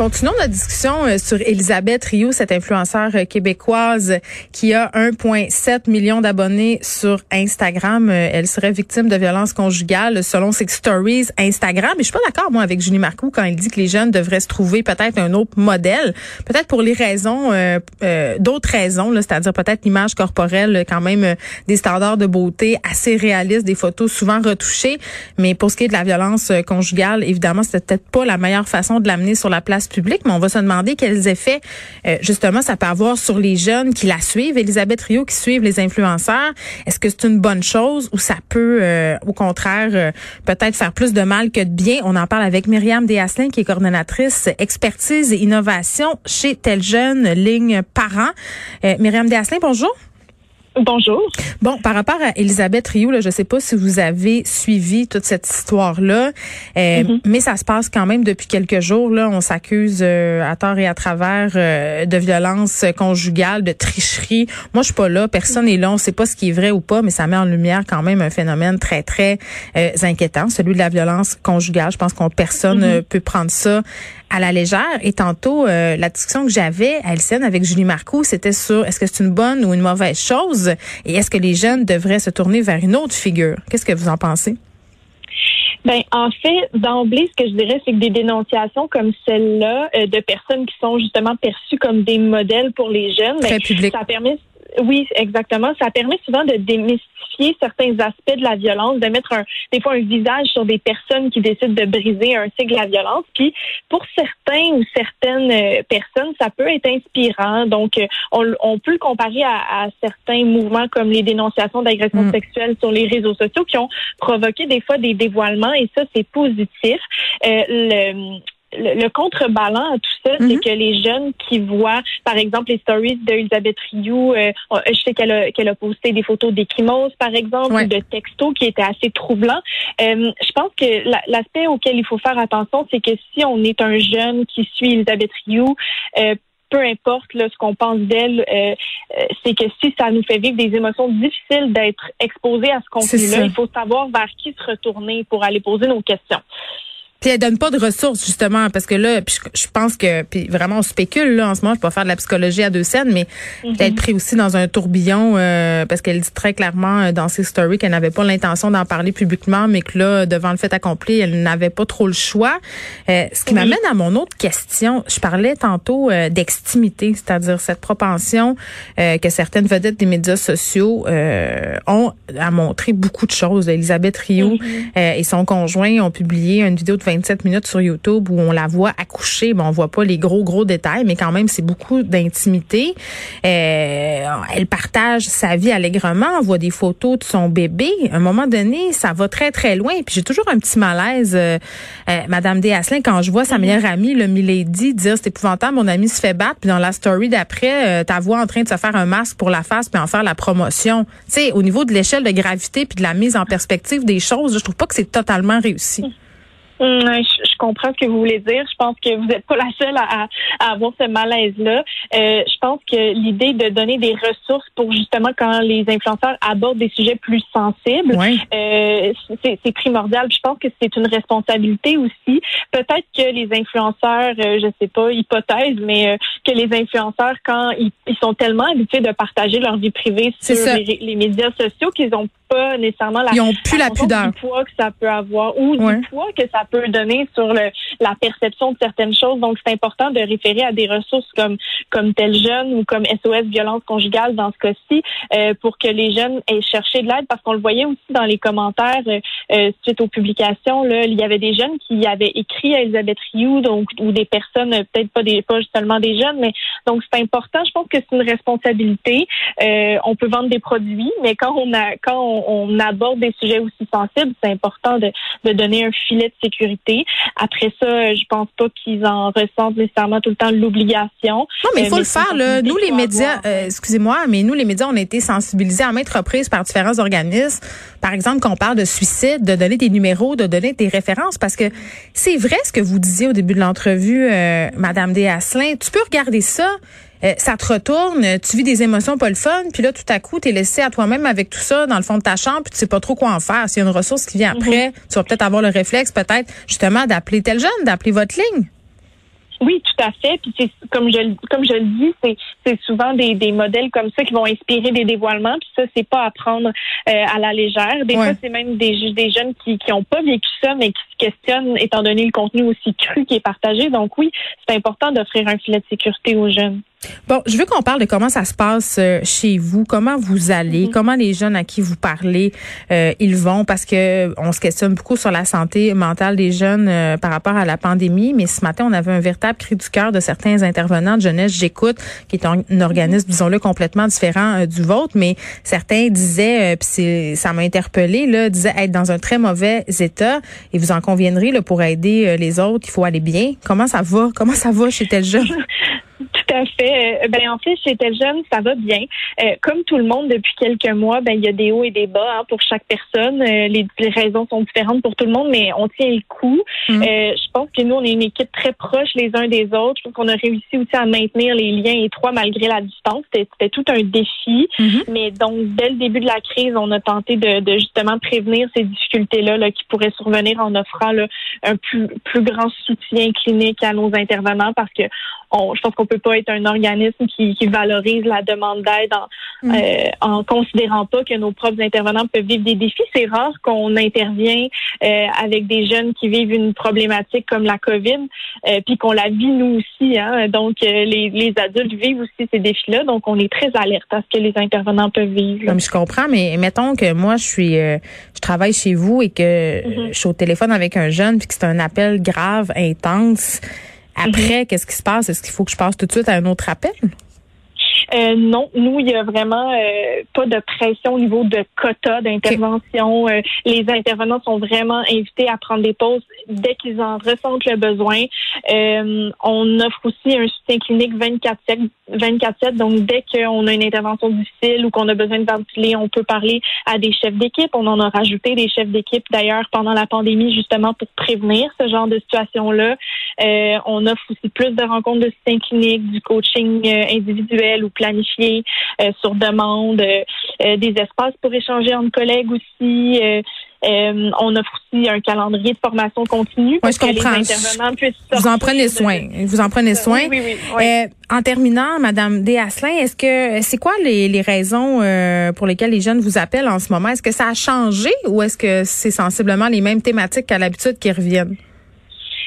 Continuons notre discussion euh, sur Elisabeth Rioux, cette influenceur euh, québécoise qui a 1,7 million d'abonnés sur Instagram. Euh, elle serait victime de violences conjugales selon ses stories Instagram. Et je suis pas d'accord, moi, avec Julie Marcoux quand elle dit que les jeunes devraient se trouver peut-être un autre modèle, peut-être pour les raisons, euh, d'autres raisons, c'est-à-dire peut-être l'image corporelle, quand même des standards de beauté assez réalistes, des photos souvent retouchées. Mais pour ce qui est de la violence conjugale, évidemment, c'était peut-être pas la meilleure façon de l'amener sur la place public, mais on va se demander quels effets euh, justement ça peut avoir sur les jeunes qui la suivent. Elisabeth Rio qui suivent les influenceurs. Est-ce que c'est une bonne chose ou ça peut euh, au contraire euh, peut-être faire plus de mal que de bien? On en parle avec Myriam Desasselin qui est coordonnatrice expertise et innovation chez Tel Jeune Ligne Parents. Myriam Desasselin, bonjour. Bonjour. Bon, par rapport à Elisabeth Rioux, là, je ne sais pas si vous avez suivi toute cette histoire-là, euh, mm-hmm. mais ça se passe quand même depuis quelques jours. Là, on s'accuse euh, à tort et à travers euh, de violence conjugale, de tricherie. Moi, je suis pas là, personne n'est là, on sait pas ce qui est vrai ou pas, mais ça met en lumière quand même un phénomène très très inquiétant, celui de la violence conjugale. Je pense qu'on personne mm-hmm. peut prendre ça à la légère. Et tantôt, la discussion que j'avais à Elsen avec Julie Marcoux, c'était sur est-ce que c'est une bonne ou une mauvaise chose et est-ce que les jeunes devraient se tourner vers une autre figure? Qu'est-ce que vous en pensez? Ben, en fait, d'emblée, ce que je dirais, c'est que des dénonciations comme celle-là euh, de personnes qui sont justement perçues comme des modèles pour les jeunes, ben, ça permet oui, exactement. Ça permet souvent de démystifier certains aspects de la violence, de mettre un, des fois un visage sur des personnes qui décident de briser un cycle de la violence. Puis pour certains ou certaines euh, personnes, ça peut être inspirant. Donc, euh, on, peut le comparer à, certains mouvements comme les dénonciations d'agressions mm. sexuelles sur les réseaux sociaux qui ont provoqué des fois des dévoilements et ça, c'est positif. Euh, le, le, contrebalan à tout ça, c'est mhm. que les jeunes qui voient, par exemple, les stories d'Elisabeth Rioux, euh, je sais qu'elle a, qu'elle a posté des photos d'échymoses, par exemple, ou de textos qui étaient assez troublants. Euh, je pense que l'aspect auquel il faut faire attention, c'est que si on est un jeune qui suit Elisabeth Rioux, euh, peu importe là, ce qu'on pense d'elle, c'est que si ça nous fait vivre des émotions difficiles d'être exposé à ce contenu-là, il faut savoir vers qui se retourner pour aller poser nos questions. Puis elle donne pas de ressources justement parce que là, puis je, pense que puis vraiment on spécule là en ce moment. Je peux pas faire de la psychologie à deux scènes, mais mm être pris aussi dans un tourbillon euh, parce qu'elle dit très clairement euh, dans ses stories qu'elle n'avait pas l'intention d'en parler publiquement, mais que là devant le fait accompli, elle n'avait pas trop le choix. Euh, ce qui m'amène à mon autre question. Je parlais tantôt d'extimité, c'est-à-dire cette propension que certaines vedettes des médias sociaux ont à montrer beaucoup de choses. Elisabeth Rio mm-hmm. et son conjoint ont publié une vidéo de 27 minutes sur YouTube où on la voit accoucher. Bon, on voit pas les gros, gros détails, mais quand même, c'est beaucoup d'intimité. Euh, elle partage sa vie allègrement, on voit des photos de son bébé. À un moment donné, ça va très, très loin. Puis j'ai toujours un petit malaise, euh, euh Madame Desasselin, quand je vois sa meilleure amie, le Milady, dire c'est épouvantable, mon ami se fait battre. Puis dans la story d'après, euh, ta voix en train de se faire un masque pour la face puis en faire la promotion. Tu sais, au niveau de l'échelle de gravité puis de la mise en perspective des choses, je trouve pas que c'est totalement réussi. Hum, je, comprends ce que vous voulez dire. Je pense que vous n'êtes pas la seule à, avoir ce malaise-là. Euh, je pense que l'idée de donner des ressources pour justement quand les influenceurs abordent des sujets plus sensibles, euh, c'est primordial. Je pense que c'est une responsabilité aussi. Peut-être que les influenceurs, euh, je sais pas, hypothèse, mais que les influenceurs, quand ils, sont tellement habitués de partager leur vie privée sur les, les, médias sociaux qu'ils ont pas nécessairement la, Ils ont plus la, pudeur. du poids que ça peut avoir ou du poids que ça peut donner sur le, la perception de certaines choses. Donc, c'est important de référer à des ressources comme comme tel jeune ou comme SOS violence conjugale dans ce cas-ci euh, pour que les jeunes aient cherché de l'aide parce qu'on le voyait aussi dans les commentaires euh, euh, suite aux publications. Là, il y avait des jeunes qui avaient écrit à Elisabeth Rioux, donc ou des personnes peut-être pas des pas seulement des jeunes, mais donc c'est important. Je pense que c'est une responsabilité. on peut vendre des produits, mais quand on a quand on, aborde des sujets aussi sensibles, c'est important de, de donner un filet de sécurité. Après ça, je pense pas qu'ils en ressentent nécessairement tout le temps l'obligation. Non, mais il faut le faire. Là. Nous, les médias, euh, excusez-moi, mais nous, les médias, on a été sensibilisés à maintes reprises par différents organismes. Par exemple, quand on parle de suicide, de donner des numéros, de donner des références, parce que c'est vrai ce que vous disiez au début de l'entrevue, euh, Madame Desasselin. Tu peux regarder ça. Euh, ça te retourne, tu vis des émotions pas le fun, puis là, tout à coup, tu es laissé à toi-même avec tout ça dans le fond de ta chambre, puis tu sais pas trop quoi en faire. S'il y a une ressource qui vient après, mhm. tu vas peut-être avoir le réflexe, peut-être, justement, d'appeler tel jeune, d'appeler votre ligne. Oui, tout à fait. Puis c'est comme je comme je le dis, c'est c'est souvent des, des modèles comme ça qui vont inspirer des dévoilements. Puis ça, c'est pas à prendre euh, à la légère. Des fois, c'est même des des jeunes qui qui ont pas vécu ça, mais qui se questionnent étant donné le contenu aussi cru qui est partagé. Donc oui, c'est important d'offrir un filet de sécurité aux jeunes. Bon, je veux qu'on parle de comment ça se passe euh, chez vous, comment vous allez, mm-hmm. comment les jeunes à qui vous parlez, euh, ils vont, parce que on se questionne beaucoup sur la santé mentale des jeunes euh, par rapport à la pandémie. Mais ce matin, on avait un véritable cri du cœur de certains intervenants de jeunesse. J'écoute, qui est un, organisme, mm-hmm. disons-le, complètement différent du vôtre, mais certains disaient, puis ça m'a interpellé, là, disaient être dans un très mauvais état. Et vous en conviendrez, là, pour aider les autres, il faut aller bien. Comment ça va? Comment ça va chez tel jeune? à fait. Euh, ben en fait, Tel Jeune, ça va bien. Euh, comme tout le monde depuis quelques mois, ben il y a des hauts et des bas hein, pour chaque personne. Euh, les, raisons sont différentes pour tout le monde, mais on tient le coup. Mm. je pense que nous, on est une équipe très proche les uns des autres. Je pense qu'on a réussi aussi à maintenir les liens étroits malgré la distance. C'était tout un défi. Mm-hmm. Mais donc, dès le début de la crise, on a tenté de, de justement prévenir ces difficultés-là là, qui pourraient survenir en offrant là, un plus, plus grand soutien clinique à nos intervenants parce que on, je pense qu'on peut pas être un organisme qui, qui valorise la demande d'aide en, mm. euh, en considérant pas que nos propres intervenants peuvent vivre des défis. C'est rare qu'on intervient euh, avec des jeunes qui vivent une problématique comme la COVID, euh, puis qu'on la vit nous aussi. Hein. Donc, les, les adultes vivent aussi ces défis-là. Donc, on est très alerte à ce que les intervenants peuvent vivre. Comme je comprends, mais mettons que moi, je suis, je travaille chez vous et que mm-hmm. je suis au téléphone avec un jeune, puis que c'est un appel grave, intense. Après, mhm. qu'est-ce qui se passe? Est-ce qu'il faut que je passe tout de suite à un autre appel? Euh, non, nous, il y a vraiment euh, pas de pression au niveau de quota d'intervention. Euh, les intervenants sont vraiment invités à prendre des pauses dès qu'ils en ressentent le besoin. on offre aussi un soutien clinique 24-7, 24 donc dès qu'on a une intervention difficile ou qu'on a besoin de ventiler, on peut parler à des chefs d'équipe. On en a rajouté des chefs d'équipe d'ailleurs pendant la pandémie justement pour prévenir ce genre de situation-là. on offre aussi plus de rencontres de soutien clinique, du coaching individuel ou planifier euh, sur demande, euh, euh, des espaces pour échanger entre collègues aussi. on offre aussi un calendrier de formation continue pour que les intervenants puissent Vous en prenez soin. Vous en prenez soin. Oui, oui, en terminant, Madame Desasselin, est-ce que c'est quoi les, les raisons pour lesquelles les jeunes vous appellent en ce moment? Est-ce que ça a changé ou est-ce que c'est sensiblement les mêmes thématiques qu'à l'habitude qui reviennent?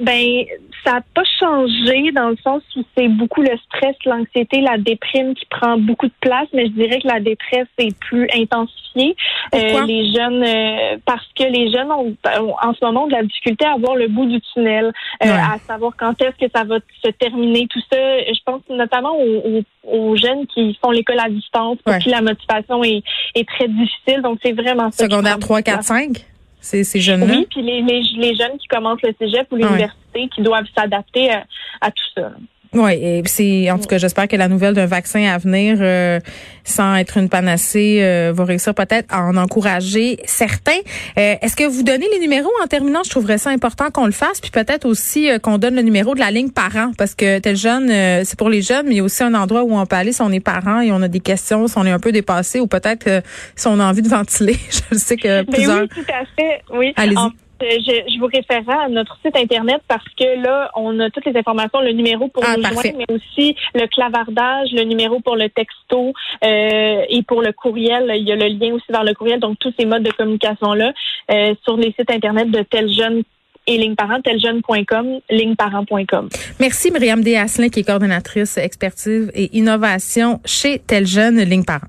Ben, ça n'a pas changé dans le sens où c'est beaucoup le stress, l'anxiété, la déprime qui prend beaucoup de place, mais je dirais que la détresse est plus intensifiée. Euh, les jeunes, euh, parce que les jeunes ont, en ce moment de la difficulté à voir le bout du tunnel, euh, à savoir quand est-ce que ça va se terminer, tout ça. Je pense notamment aux, aux, jeunes qui font l'école à distance, pour qui la motivation est, est très difficile. Donc c'est vraiment ça. Secondaire 3, 4, 5? Ces, ces jeunes-là? Oui, puis les, les, les, jeunes qui commencent le cégep ou l'université qui doivent s'adapter à, à tout ça. Oui, et c'est en tout cas, j'espère que la nouvelle d'un vaccin à venir, euh, sans être une panacée, euh, va réussir peut-être à en encourager certains. Euh, est-ce que vous donnez les numéros en terminant? Je trouverais ça important qu'on le fasse, puis peut-être aussi qu'on donne le numéro de la ligne parent, parce que tel jeune, c'est pour les jeunes, mais il y a aussi un endroit où on peut aller si on est parent et on a des questions, si on est un peu dépassé, ou peut-être si on a envie de ventiler. Je sais que plusieurs. oui, tout à fait. Oui. Allez-y je, vous référerai à notre site Internet parce que là, on a toutes les informations, le numéro pour ah, nous joindre, mais aussi le clavardage, le numéro pour le texto euh, et pour le courriel. Il y a le lien aussi vers le courriel, donc tous ces modes de communication-là euh, sur les sites Internet de tel jeune et ligneparent, teljeune.com, ligneparent.com. Merci Myriam Desasselin, qui est coordonnatrice expertise et innovation chez Teljeune Ligne Parent.